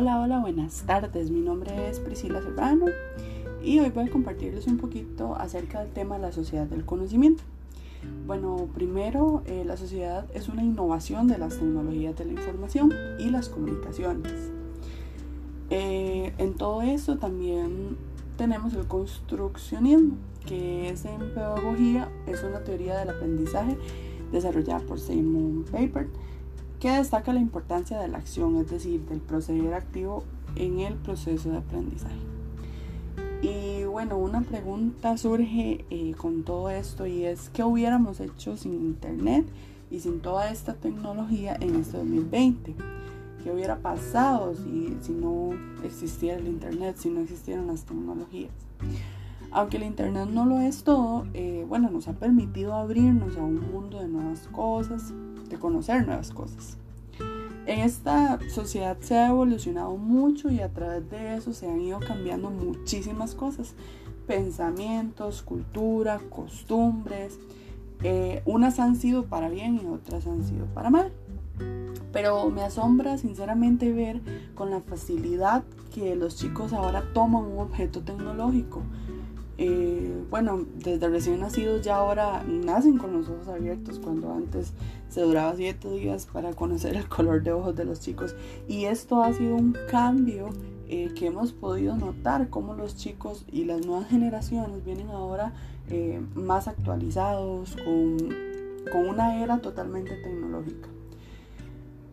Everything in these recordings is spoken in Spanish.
Hola, hola, buenas tardes. Mi nombre es Priscila Serrano y hoy voy a compartirles un poquito acerca del tema de la sociedad del conocimiento. Bueno, primero, eh, la sociedad es una innovación de las tecnologías de la información y las comunicaciones. Eh, en todo esto también tenemos el construccionismo, que es en pedagogía, es una teoría del aprendizaje desarrollada por Simon Paper que destaca la importancia de la acción, es decir, del proceder activo en el proceso de aprendizaje. Y bueno, una pregunta surge eh, con todo esto y es qué hubiéramos hecho sin Internet y sin toda esta tecnología en este 2020. ¿Qué hubiera pasado si, si no existiera el Internet, si no existieran las tecnologías? Aunque el Internet no lo es todo, eh, bueno, nos ha permitido abrirnos a un mundo de nuevas cosas, de conocer nuevas cosas. En esta sociedad se ha evolucionado mucho y a través de eso se han ido cambiando muchísimas cosas, pensamientos, cultura, costumbres. Eh, unas han sido para bien y otras han sido para mal. Pero me asombra sinceramente ver con la facilidad que los chicos ahora toman un objeto tecnológico eh, bueno, desde recién nacidos ya ahora nacen con los ojos abiertos, cuando antes se duraba siete días para conocer el color de ojos de los chicos. Y esto ha sido un cambio eh, que hemos podido notar, cómo los chicos y las nuevas generaciones vienen ahora eh, más actualizados, con, con una era totalmente tecnológica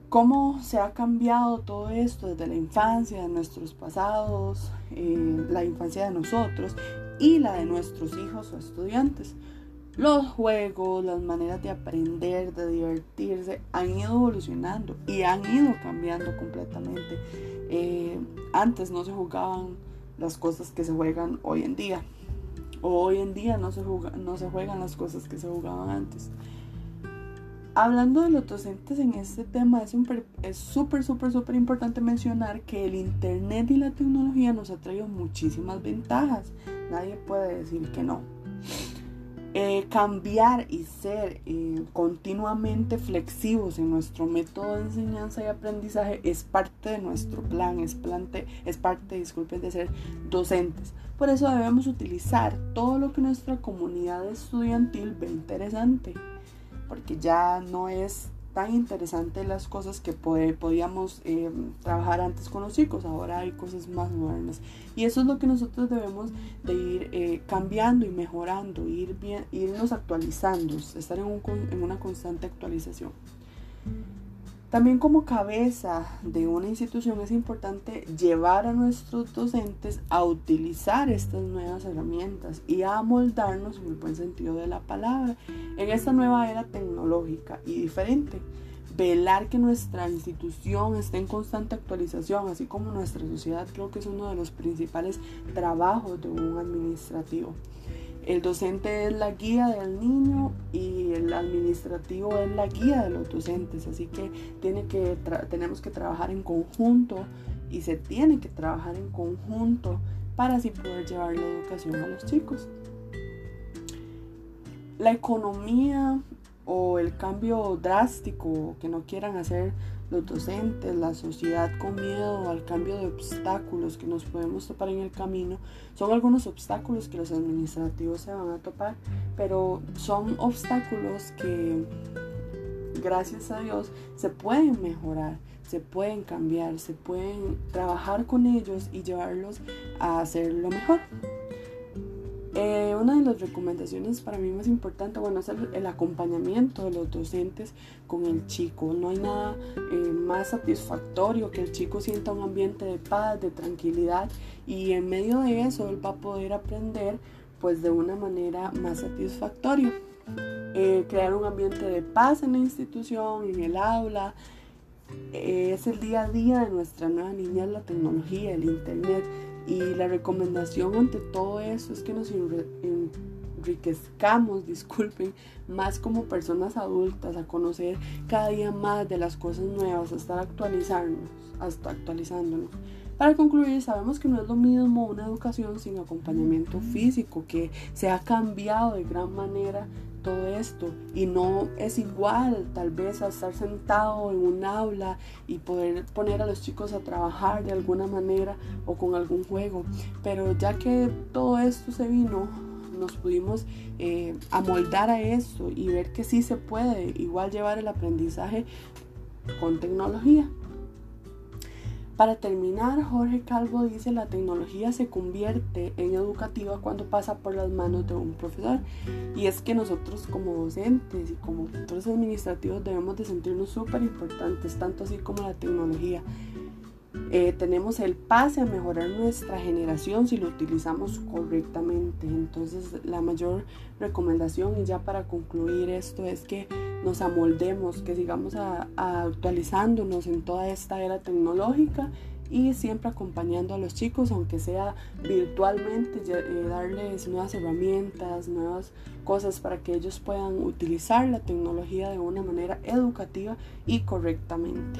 cómo se ha cambiado todo esto desde la infancia, de nuestros pasados, la infancia de nosotros y la de nuestros hijos o estudiantes. Los juegos, las maneras de aprender, de divertirse, han ido evolucionando y han ido cambiando completamente. Eh, antes no se jugaban las cosas que se juegan hoy en día. Hoy en día no se, no se juegan las cosas que se jugaban antes. Hablando de los docentes en este tema, es súper, súper, súper importante mencionar que el Internet y la tecnología nos ha traído muchísimas ventajas. Nadie puede decir que no. Eh, cambiar y ser eh, continuamente flexivos en nuestro método de enseñanza y aprendizaje es parte de nuestro plan, es, es parte, disculpen, de ser docentes. Por eso debemos utilizar todo lo que nuestra comunidad estudiantil ve interesante porque ya no es tan interesante las cosas que podíamos eh, trabajar antes con los chicos, ahora hay cosas más modernas. Y eso es lo que nosotros debemos de ir eh, cambiando y mejorando, ir bien, irnos actualizando, estar en, un, en una constante actualización. También como cabeza de una institución es importante llevar a nuestros docentes a utilizar estas nuevas herramientas y a moldarnos en el buen sentido de la palabra en esta nueva era tecnológica y diferente. Velar que nuestra institución esté en constante actualización, así como nuestra sociedad, creo que es uno de los principales trabajos de un administrativo. El docente es la guía del niño y el administrativo es la guía de los docentes, así que, tenemos que trabajar en conjunto y se tiene que trabajar en conjunto para así poder llevar la educación a los chicos. La economía o el cambio drástico que no quieran hacer los docentes, la sociedad con miedo al cambio de obstáculos que nos podemos topar en el camino, son algunos obstáculos que los administrativos se van a topar, pero son obstáculos que gracias a Dios se pueden mejorar, se pueden cambiar, se pueden trabajar con ellos y llevarlos a hacer lo mejor. Eh, una de las recomendaciones para mí más importante, bueno, es el, acompañamiento de los docentes con el chico. No hay nada eh, más satisfactorio que el chico sienta un ambiente de paz, de tranquilidad y en medio de eso él va a poder aprender pues de una manera más satisfactoria. Eh, crear un ambiente de paz en la institución, en el aula, es el día a día de nuestra nueva niña, la tecnología, el internet y la recomendación ante todo eso es que nos enriquezcamos, disculpen, más como personas adultas, a conocer cada día más de las cosas nuevas, a estar actualizándonos, hasta actualizándonos. Para concluir, sabemos que no es lo mismo una educación sin acompañamiento físico, que se ha cambiado de gran manera todo esto y no es igual tal vez a estar sentado en un aula y poder poner a los chicos a trabajar de alguna manera o con algún juego. Pero ya que todo esto se vino, nos pudimos eh, amoldar a eso y ver que sí se puede igual llevar el aprendizaje con tecnología. Para terminar, Jorge Calvo dice la tecnología se convierte en educativa cuando pasa por las manos de un profesor. Y es que nosotros como docentes y como tutores administrativos debemos de sentirnos súper importantes, tanto así como la tecnología. Eh, tenemos el pase a mejorar nuestra generación si lo utilizamos correctamente. Entonces la mayor recomendación y ya para concluir esto es que nos amoldemos, que sigamos actualizándonos en toda esta era tecnológica y siempre acompañando a los chicos, aunque sea virtualmente, eh, darles nuevas herramientas, nuevas cosas para que ellos puedan utilizar la tecnología de una manera educativa y correctamente.